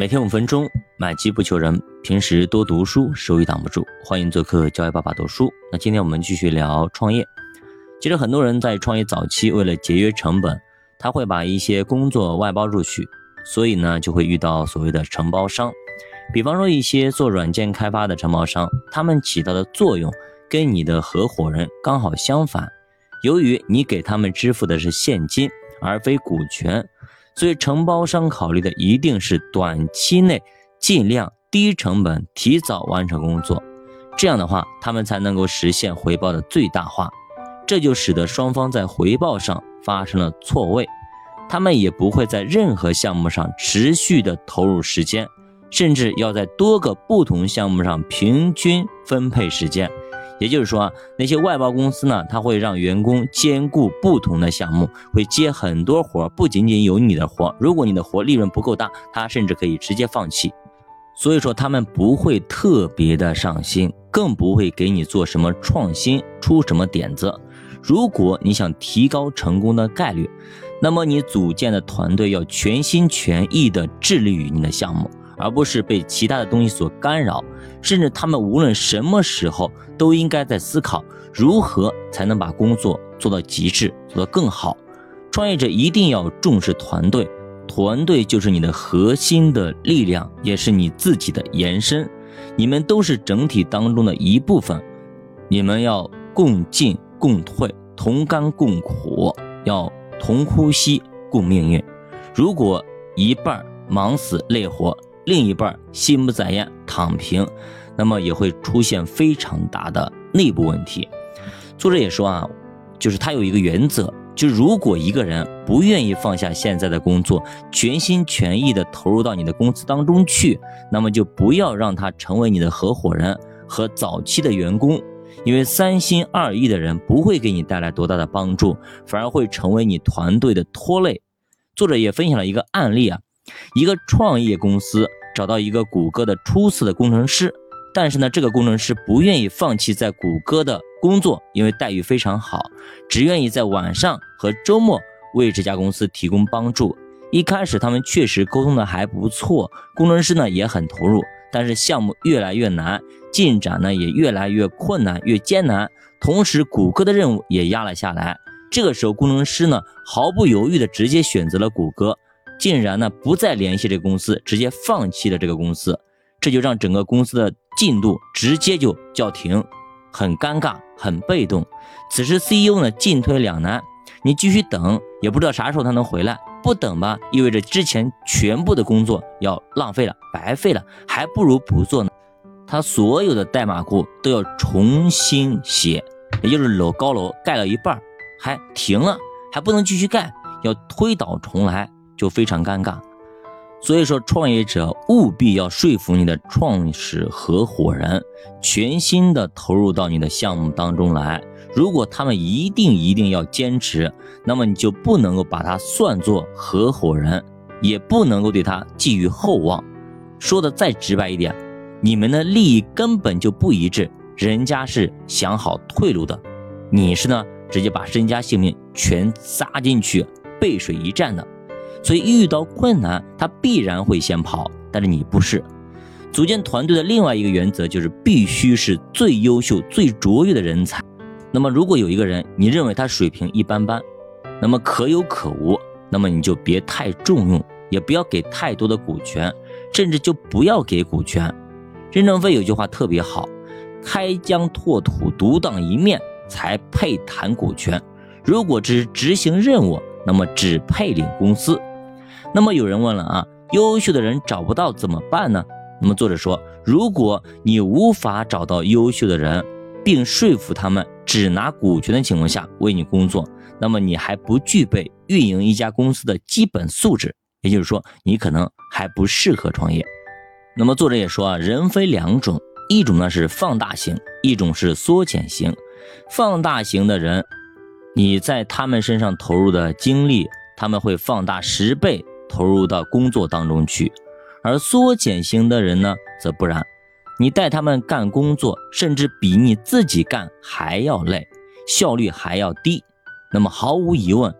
每天五分钟，买基不求人。平时多读书，收益挡不住。欢迎做客教育爸爸读书。那今天我们继续聊创业。其实很多人在创业早期，为了节约成本，他会把一些工作外包出去，所以呢，就会遇到所谓的承包商。比方说一些做软件开发的承包商，他们起到的作用跟你的合伙人刚好相反。由于你给他们支付的是现金而非股权，所以承包商考虑的一定是短期内尽量低成本提早完成工作，这样的话他们才能够实现回报的最大化。这就使得双方在回报上发生了错位，他们也不会在任何项目上持续的投入时间，甚至要在多个不同项目上平均分配时间。也就是说，那些外包公司呢，他会让员工兼顾不同的项目，会接很多活，不仅仅有你的活。如果你的活利润不够大，他甚至可以直接放弃。所以说，他们不会特别的上心，更不会给你做什么创新，出什么点子。如果你想提高成功的概率，那么你组建的团队要全心全意的致力于你的项目。而不是被其他的东西所干扰，甚至他们无论什么时候都应该在思考如何才能把工作做到极致，做得更好。创业者一定要重视团队，团队就是你的核心的力量，也是你自己的延伸。你们都是整体当中的一部分，你们要共进共退，同甘共苦，要同呼吸共命运。如果一半忙死累活，另一半心不在焉躺平，那么也会出现非常大的内部问题。作者也说啊，就是他有一个原则，就如果一个人不愿意放下现在的工作，全心全意的投入到你的公司当中去，那么就不要让他成为你的合伙人和早期的员工，因为三心二意的人不会给你带来多大的帮助，反而会成为你团队的拖累。作者也分享了一个案例啊，一个创业公司。找到一个谷歌的出色的工程师，但是呢，这个工程师不愿意放弃在谷歌的工作，因为待遇非常好，只愿意在晚上和周末为这家公司提供帮助。一开始他们确实沟通的还不错，工程师呢也很投入，但是项目越来越难，进展呢也越来越困难、越艰难，同时谷歌的任务也压了下来。这个时候，工程师呢毫不犹豫的直接选择了谷歌。竟然呢不再联系这个公司，直接放弃了这个公司，这就让整个公司的进度直接就叫停，很尴尬，很被动。此时 CEO 呢进退两难，你继续等也不知道啥时候他能回来，不等吧意味着之前全部的工作要浪费了，白费了，还不如不做呢。他所有的代码库都要重新写，也就是楼高楼盖了一半还停了，还不能继续盖，要推倒重来。就非常尴尬，所以说创业者务必要说服你的创始合伙人，全心的投入到你的项目当中来。如果他们一定一定要坚持，那么你就不能够把他算作合伙人，也不能够对他寄予厚望。说的再直白一点，你们的利益根本就不一致，人家是想好退路的，你是呢直接把身家性命全砸进去，背水一战的。所以遇到困难，他必然会先跑，但是你不是。组建团队的另外一个原则就是必须是最优秀、最卓越的人才。那么如果有一个人，你认为他水平一般般，那么可有可无，那么你就别太重用，也不要给太多的股权，甚至就不要给股权。任正非有句话特别好：开疆拓土、独当一面才配谈股权。如果只是执行任务，那么只配领公司。那么有人问了啊，优秀的人找不到怎么办呢？那么作者说，如果你无法找到优秀的人，并说服他们只拿股权的情况下为你工作，那么你还不具备运营一家公司的基本素质，也就是说，你可能还不适合创业。那么作者也说啊，人分两种，一种呢是放大型，一种是缩减型。放大型的人，你在他们身上投入的精力，他们会放大十倍。投入到工作当中去，而缩减型的人呢，则不然。你带他们干工作，甚至比你自己干还要累，效率还要低。那么毫无疑问，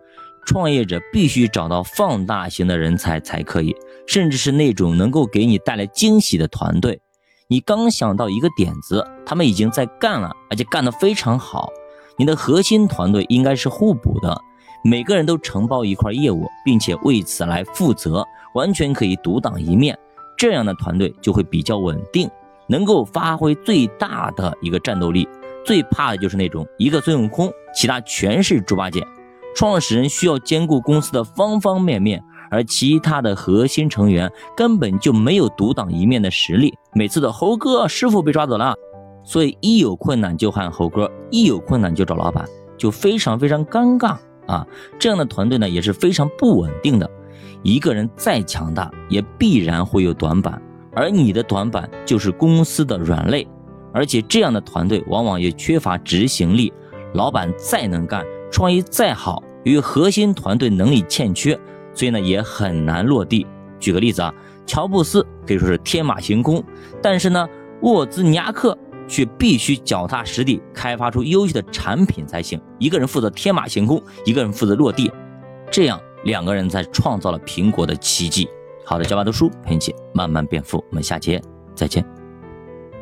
创业者必须找到放大型的人才才可以，甚至是那种能够给你带来惊喜的团队。你刚想到一个点子，他们已经在干了，而且干得非常好。你的核心团队应该是互补的，每个人都承包一块业务，并且为此来负责，完全可以独当一面。这样的团队就会比较稳定，能够发挥最大的一个战斗力。最怕的就是那种一个孙悟空，其他全是猪八戒。创始人需要兼顾公司的方方面面，而其他的核心成员根本就没有独当一面的实力。每次的猴哥师傅被抓走了，所以一有困难就喊猴哥，一有困难就找老板，就非常非常尴尬啊！这样的团队呢也是非常不稳定的。一个人再强大，也必然会有短板，而你的短板就是公司的软肋。而且这样的团队往往也缺乏执行力，老板再能干，创意再好，由于核心团队能力欠缺，所以呢也很难落地。举个例子啊，乔布斯可以说是天马行空，但是呢沃兹尼亚克却必须脚踏实地开发出优秀的产品才行。一个人负责天马行空，一个人负责落地，这样两个人才创造了苹果的奇迹。好的，小马读书陪你一起慢慢变富，我们下节再见。